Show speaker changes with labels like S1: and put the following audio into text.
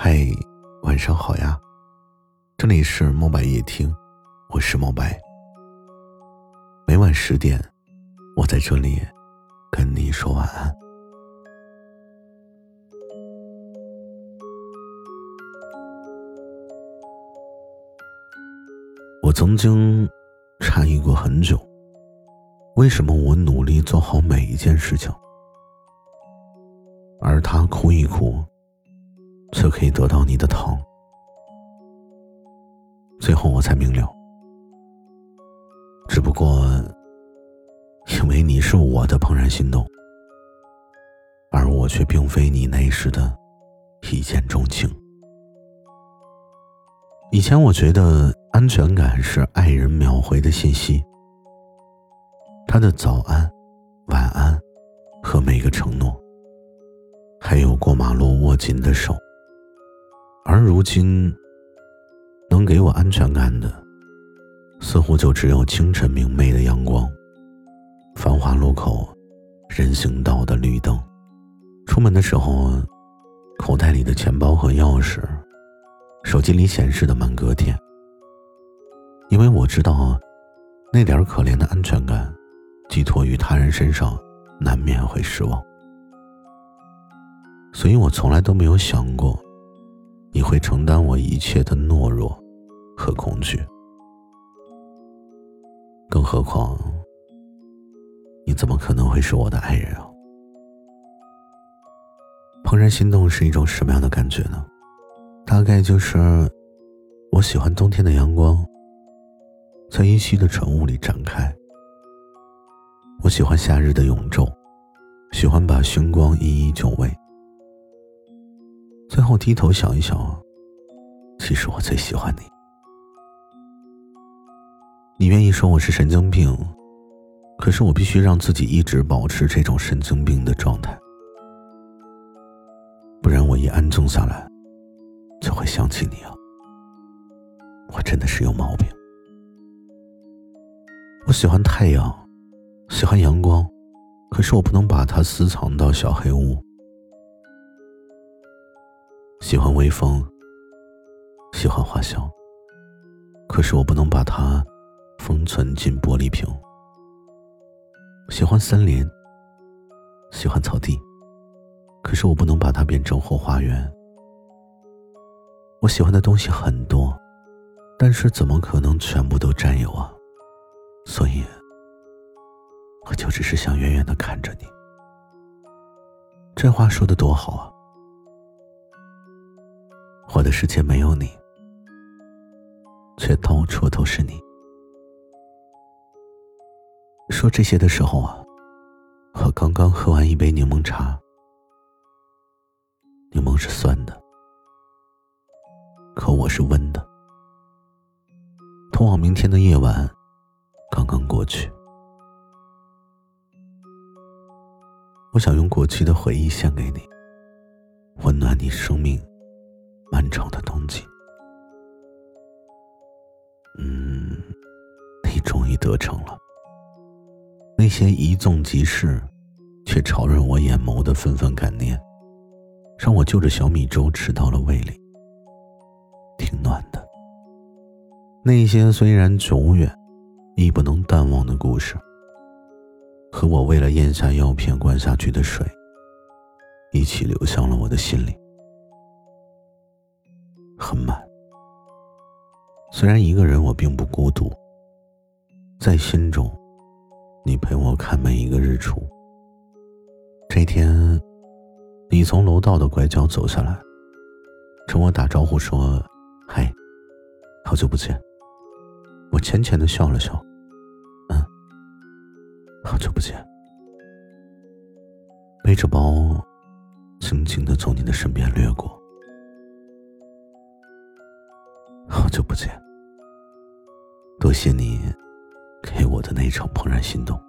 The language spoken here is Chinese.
S1: 嗨，晚上好呀！这里是墨白夜听，我是墨白。每晚十点，我在这里跟你说晚安。我曾经诧异过很久，为什么我努力做好每一件事情，而他哭一哭。就可以得到你的疼。最后我才明了，只不过因为你是我的怦然心动，而我却并非你那时的一见钟情。以前我觉得安全感是爱人秒回的信息，他的早安、晚安和每个承诺，还有过马路握紧的手。而如今，能给我安全感的，似乎就只有清晨明媚的阳光，繁华路口，人行道的绿灯，出门的时候，口袋里的钱包和钥匙，手机里显示的满格电。因为我知道，那点可怜的安全感，寄托于他人身上，难免会失望，所以我从来都没有想过。你会承担我一切的懦弱和恐惧，更何况，你怎么可能会是我的爱人啊？怦然心动是一种什么样的感觉呢？大概就是，我喜欢冬天的阳光，在依稀的晨雾里展开；我喜欢夏日的永昼，喜欢把星光一一就位。最后低头想一想，其实我最喜欢你。你愿意说我是神经病，可是我必须让自己一直保持这种神经病的状态，不然我一安静下来，就会想起你啊。我真的是有毛病。我喜欢太阳，喜欢阳光，可是我不能把它私藏到小黑屋。喜欢微风，喜欢花香。可是我不能把它封存进玻璃瓶。喜欢森林，喜欢草地，可是我不能把它变成后花园。我喜欢的东西很多，但是怎么可能全部都占有啊？所以，我就只是想远远的看着你。这话说的多好啊！我的世界没有你，却到处都是你。说这些的时候啊，我刚刚喝完一杯柠檬茶，柠檬是酸的，可我是温的。通往明天的夜晚刚刚过去，我想用过去的回忆献给你，温暖你生命。漫长的冬季，嗯，你终于得逞了。那些一纵即逝，却潮润我眼眸的纷纷感念，让我就着小米粥吃到了胃里，挺暖的。那些虽然久远，亦不能淡忘的故事，和我为了咽下药片灌下去的水，一起流向了我的心里。很满。虽然一个人，我并不孤独。在心中，你陪我看每一个日出。这天，你从楼道的拐角走下来，冲我打招呼说：“嗨，好久不见。”我浅浅的笑了笑，嗯，好久不见。背着包，轻轻的从你的身边掠过。好久不见，多谢你给我的那场怦然心动。